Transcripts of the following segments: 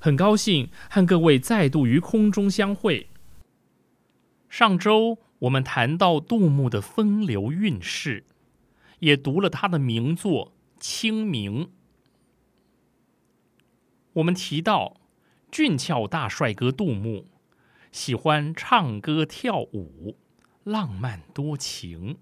很高兴和各位再度于空中相会。上周我们谈到杜牧的风流韵事，也读了他的名作《清明》。我们提到俊俏大帅哥杜牧喜欢唱歌跳舞，浪漫多情，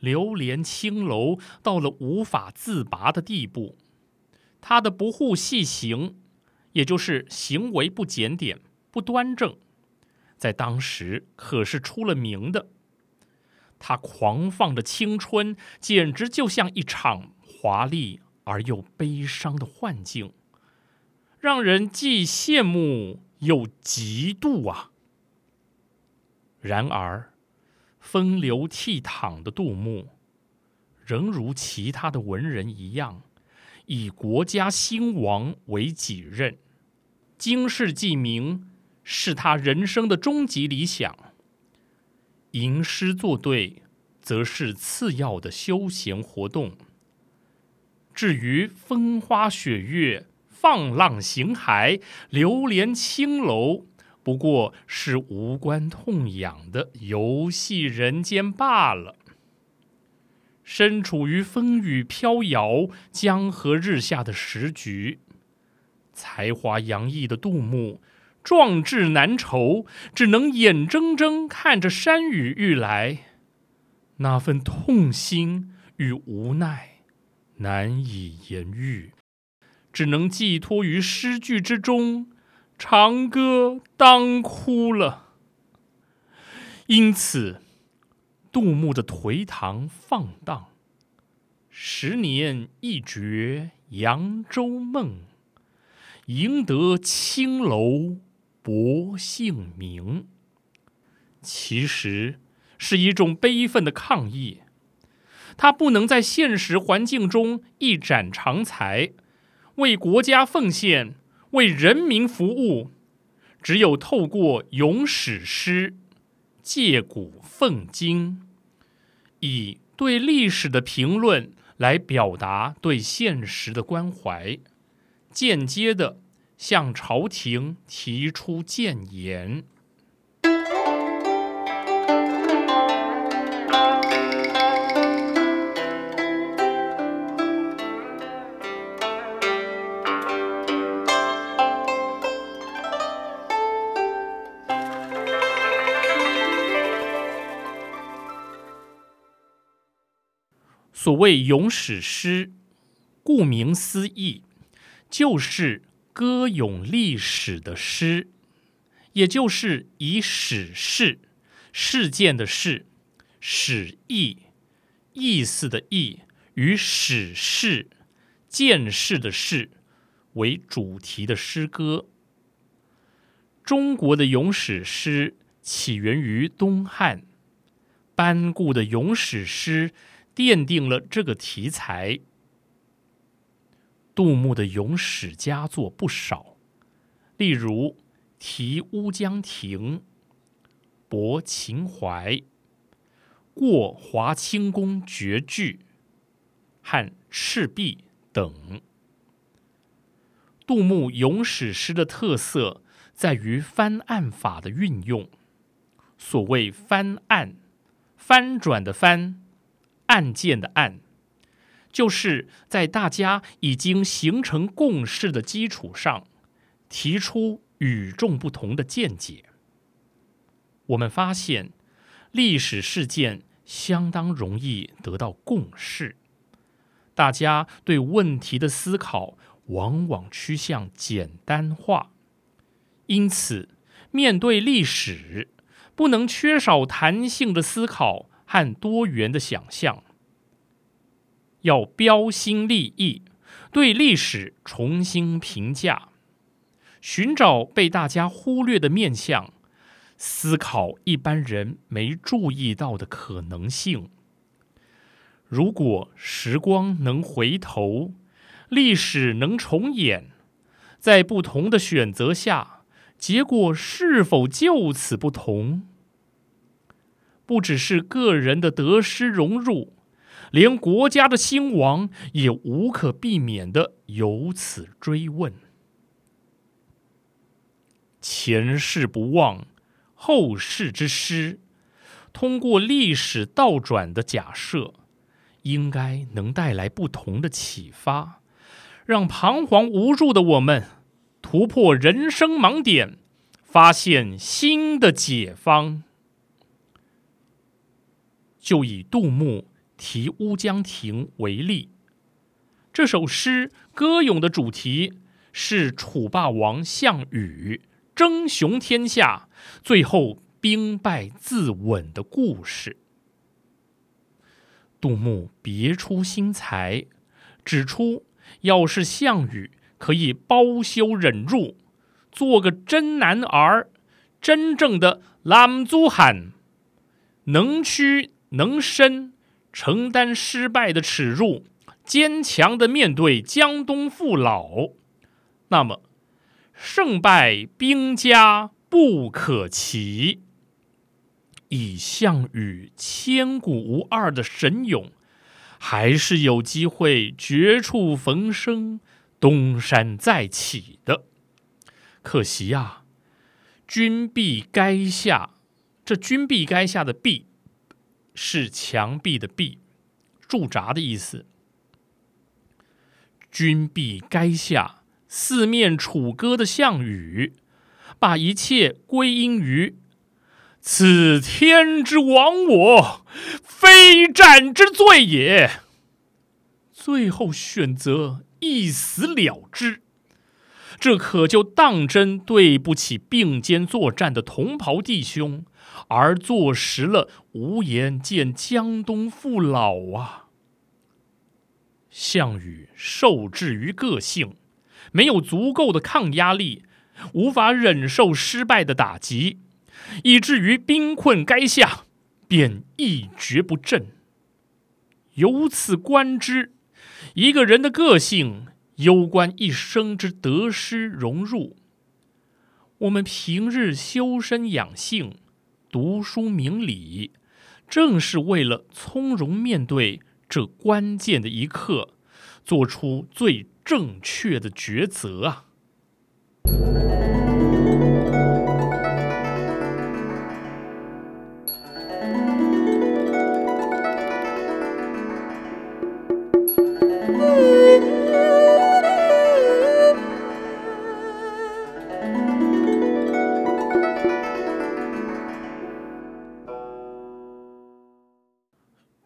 流连青楼到了无法自拔的地步。他的不护细行。也就是行为不检点、不端正，在当时可是出了名的。他狂放的青春，简直就像一场华丽而又悲伤的幻境，让人既羡慕又嫉妒啊！然而，风流倜傥的杜牧，仍如其他的文人一样。以国家兴亡为己任，经世济民是他人生的终极理想。吟诗作对，则是次要的休闲活动。至于风花雪月、放浪形骸、流连青楼，不过是无关痛痒的游戏人间罢了。身处于风雨飘摇、江河日下的时局，才华洋溢的杜牧壮志难酬，只能眼睁睁看着山雨欲来，那份痛心与无奈难以言喻，只能寄托于诗句之中，长歌当哭了。因此。杜牧的颓唐放荡，十年一觉扬州梦，赢得青楼薄幸名。其实是一种悲愤的抗议，他不能在现实环境中一展长才，为国家奉献，为人民服务，只有透过咏史诗。借古讽今，以对历史的评论来表达对现实的关怀，间接的向朝廷提出谏言。所谓咏史诗，顾名思义。就是歌咏历史的诗，也就是以史事、事件的事、史意、意思的意与史事、见识的事为主题的诗歌。中国的咏史诗起源于东汉，班固的咏史诗。奠定了这个题材。杜牧的咏史佳作不少，例如《题乌江亭》《泊秦淮》《过华清宫绝句》和《赤壁》等。杜牧咏史诗的特色在于翻案法的运用。所谓翻案，翻转的翻。案件的案，就是在大家已经形成共识的基础上，提出与众不同的见解。我们发现，历史事件相当容易得到共识，大家对问题的思考往往趋向简单化，因此，面对历史，不能缺少弹性的思考。和多元的想象，要标新立异，对历史重新评价，寻找被大家忽略的面相，思考一般人没注意到的可能性。如果时光能回头，历史能重演，在不同的选择下，结果是否就此不同？不只是个人的得失荣辱，连国家的兴亡也无可避免的由此追问。前世不忘，后世之师，通过历史倒转的假设，应该能带来不同的启发，让彷徨无助的我们突破人生盲点，发现新的解方。就以杜牧《题乌江亭》为例，这首诗歌咏的主题是楚霸王项羽争雄天下，最后兵败自刎的故事。杜牧别出心裁，指出要是项羽可以包羞忍辱，做个真男儿，真正的男子汉，能屈。能伸，承担失败的耻辱，坚强的面对江东父老，那么胜败兵家不可期。以项羽千古无二的神勇，还是有机会绝处逢生，东山再起的。可惜呀，君必垓下，这君必垓下的必。是墙壁的壁，驻扎的意思。君壁垓下，四面楚歌的项羽，把一切归因于此天之亡我，非战之罪也。最后选择一死了之，这可就当真对不起并肩作战的同袍弟兄。而坐实了无颜见江东父老啊！项羽受制于个性，没有足够的抗压力，无法忍受失败的打击，以至于兵困垓下，便一蹶不振。由此观之，一个人的个性攸关一生之得失荣辱。我们平日修身养性。读书明理，正是为了从容面对这关键的一刻，做出最正确的抉择啊！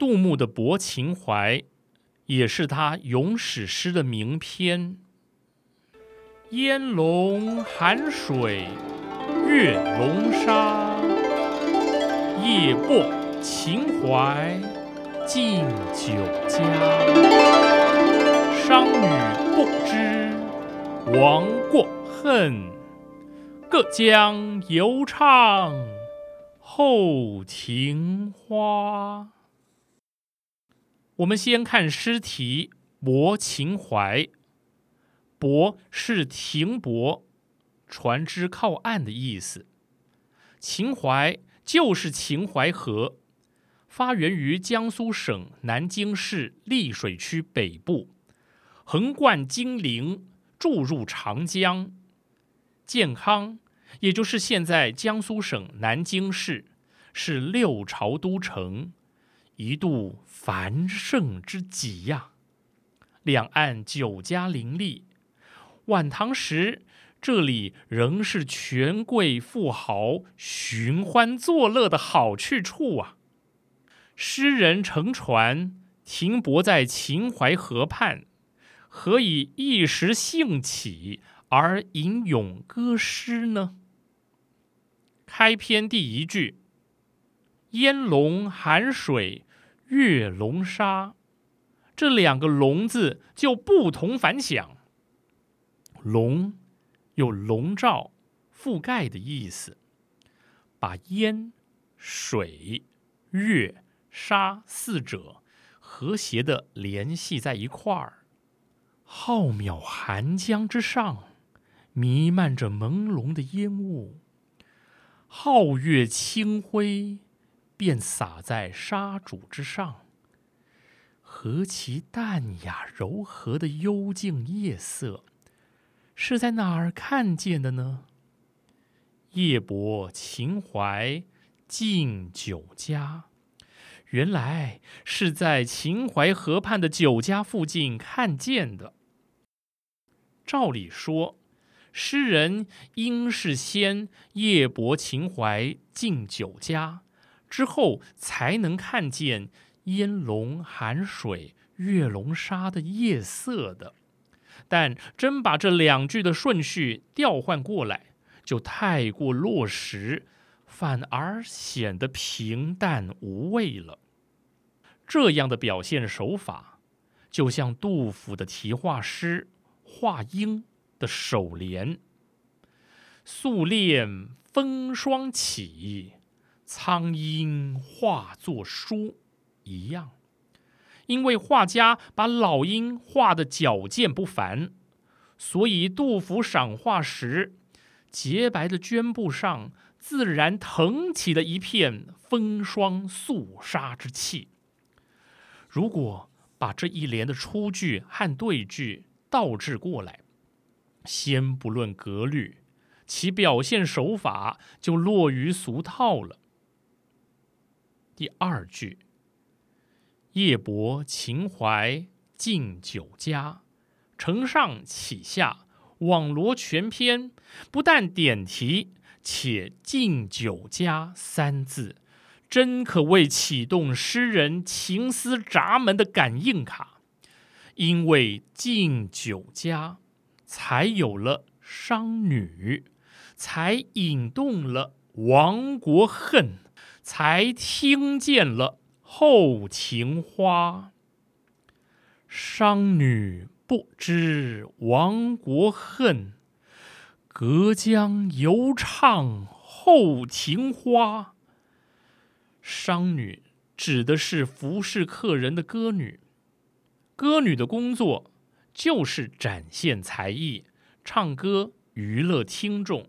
杜牧的《泊秦淮》，也是他咏史诗的名篇。烟笼寒水月笼沙，夜泊秦淮近酒家。商女不知亡国恨，各将犹唱后庭花。我们先看诗题《泊秦淮》。泊是停泊、船只靠岸的意思。秦淮就是秦淮河，发源于江苏省南京市溧水区北部，横贯金陵，注入长江。建康，也就是现在江苏省南京市，是六朝都城，一度繁盛之极呀。两岸酒家林立。晚唐时，这里仍是权贵富豪寻欢作乐的好去处啊！诗人乘船停泊在秦淮河畔，何以一时兴起而吟咏歌诗呢？开篇第一句“烟笼寒水月笼沙”，这两个“笼”字就不同凡响。笼有笼罩、覆盖的意思，把烟、水、月、沙四者和谐的联系在一块儿。浩渺寒江之上，弥漫着朦胧的烟雾，皓月清辉便洒在沙主之上，何其淡雅柔和的幽静夜色！是在哪儿看见的呢？夜泊秦淮近酒家，原来是在秦淮河畔的酒家附近看见的。照理说，诗人应是先夜泊秦淮近酒家，之后才能看见烟笼寒水月笼沙的夜色的。但真把这两句的顺序调换过来，就太过落实，反而显得平淡无味了。这样的表现手法，就像杜甫的题画诗《画鹰》的首联：“素练风霜起，苍鹰化作书”一样。因为画家把老鹰画的矫健不凡，所以杜甫赏画时，洁白的绢布上自然腾起了一片风霜肃杀之气。如果把这一联的出句和对句倒置过来，先不论格律，其表现手法就落于俗套了。第二句。夜泊秦淮近酒家，承上启下，网罗全篇。不但点题，且近酒家三字，真可谓启动诗人情思闸门的感应卡。因为近酒家，才有了商女，才引动了亡国恨，才听见了。后庭花，商女不知亡国恨，隔江犹唱后庭花。商女指的是服侍客人的歌女，歌女的工作就是展现才艺，唱歌娱乐听众。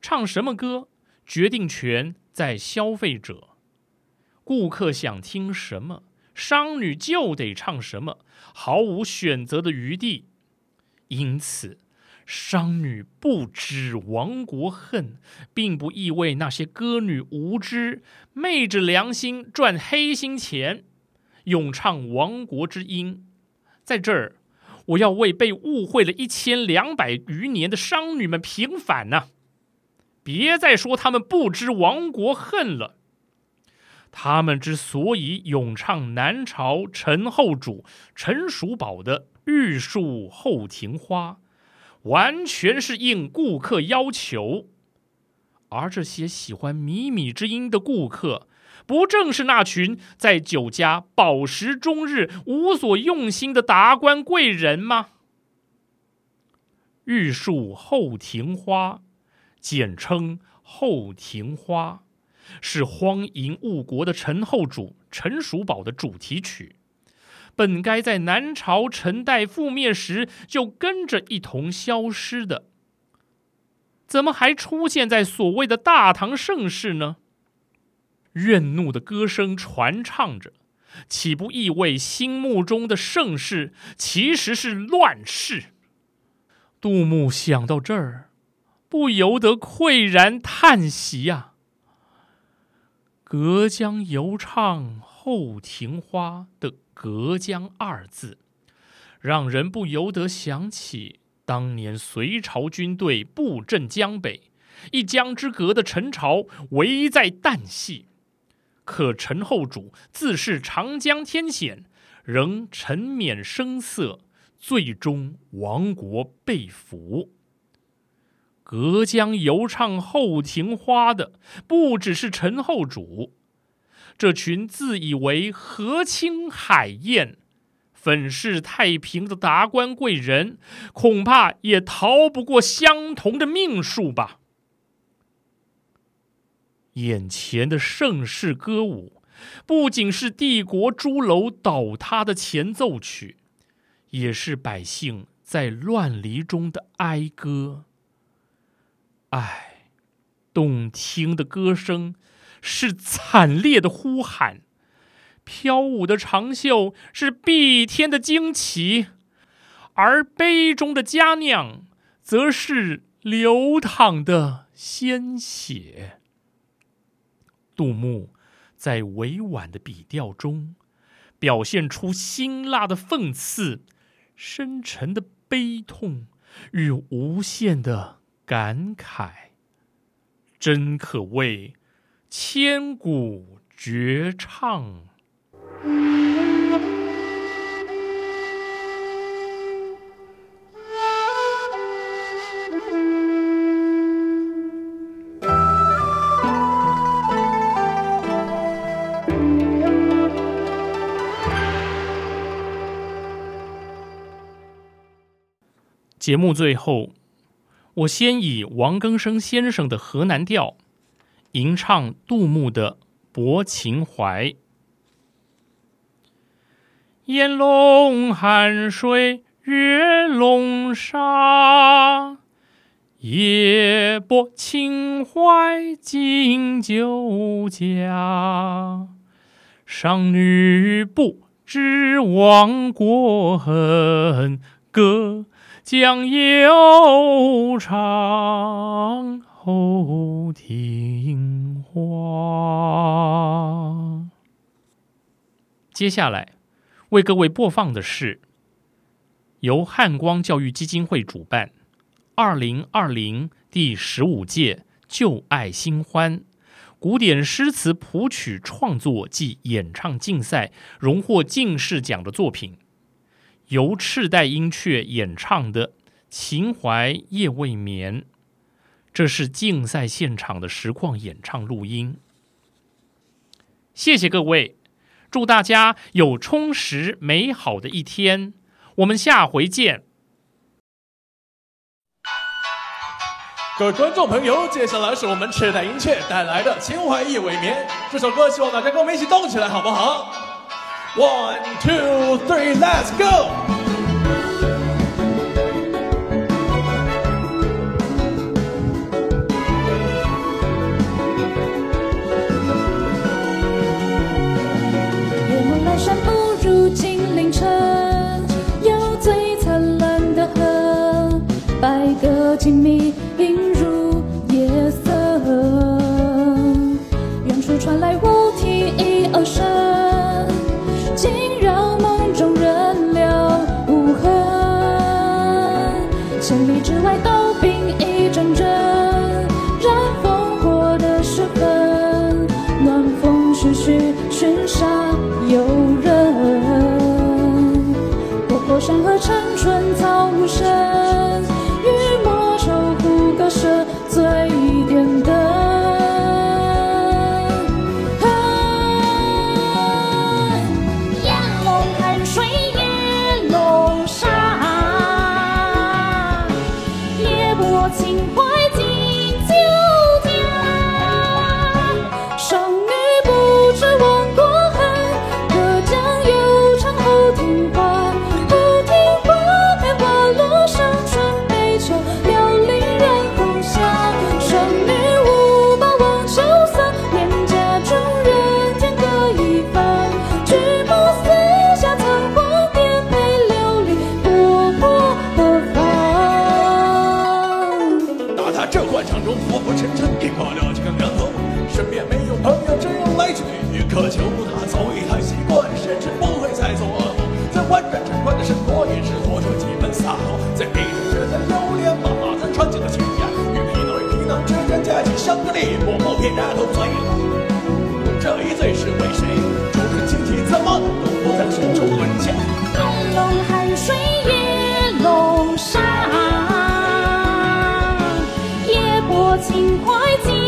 唱什么歌，决定权在消费者。顾客想听什么，商女就得唱什么，毫无选择的余地。因此，商女不知亡国恨，并不意味那些歌女无知，昧着良心赚黑心钱，咏唱亡国之音。在这儿，我要为被误会了一千两百余年的商女们平反呐！别再说他们不知亡国恨了。他们之所以咏唱南朝陈后主陈叔宝的《玉树后庭花》，完全是应顾客要求。而这些喜欢靡靡之音的顾客，不正是那群在酒家饱食终日、无所用心的达官贵人吗？玉树后庭花，简称后庭花。是荒淫误国的陈后主陈叔宝的主题曲，本该在南朝陈代覆灭时就跟着一同消失的，怎么还出现在所谓的大唐盛世呢？怨怒的歌声传唱着，岂不意味心目中的盛世其实是乱世？杜牧想到这儿，不由得喟然叹息呀。隔江犹唱后庭花的“隔江”二字，让人不由得想起当年隋朝军队布阵江北，一江之隔的陈朝危在旦夕，可陈后主自恃长江天险，仍沉湎声色，最终亡国被俘。隔江犹唱后庭花的，不只是陈后主，这群自以为和清海晏、粉饰太平的达官贵人，恐怕也逃不过相同的命数吧。眼前的盛世歌舞，不仅是帝国朱楼倒塌的前奏曲，也是百姓在乱离中的哀歌。唉，动听的歌声是惨烈的呼喊，飘舞的长袖是碧天的旌旗，而杯中的佳酿则是流淌的鲜血。杜牧在委婉的笔调中，表现出辛辣的讽刺、深沉的悲痛与无限的。感慨，真可谓千古绝唱。节目最后。我先以王庚生先生的河南调吟唱杜牧的《泊秦淮》：烟笼寒水月笼沙，夜泊秦淮近酒家。商女不知亡国恨，歌。江犹唱后庭花。接下来为各位播放的是由汉光教育基金会主办、二零二零第十五届旧爱新欢古典诗词谱曲创作暨演唱竞赛荣获进士奖的作品。由赤带音雀演唱的《秦淮夜未眠》，这是竞赛现场的实况演唱录音。谢谢各位，祝大家有充实美好的一天，我们下回见。各位观众朋友，接下来是我们赤带音雀带来的《秦淮夜未眠》这首歌，希望大家跟我们一起动起来，好不好？One, two, three, let's go! 夜幕阑珊不如金陵城，有最灿烂的河，百舸锦觅群沙游人，篝火山河长春草无声。情怀。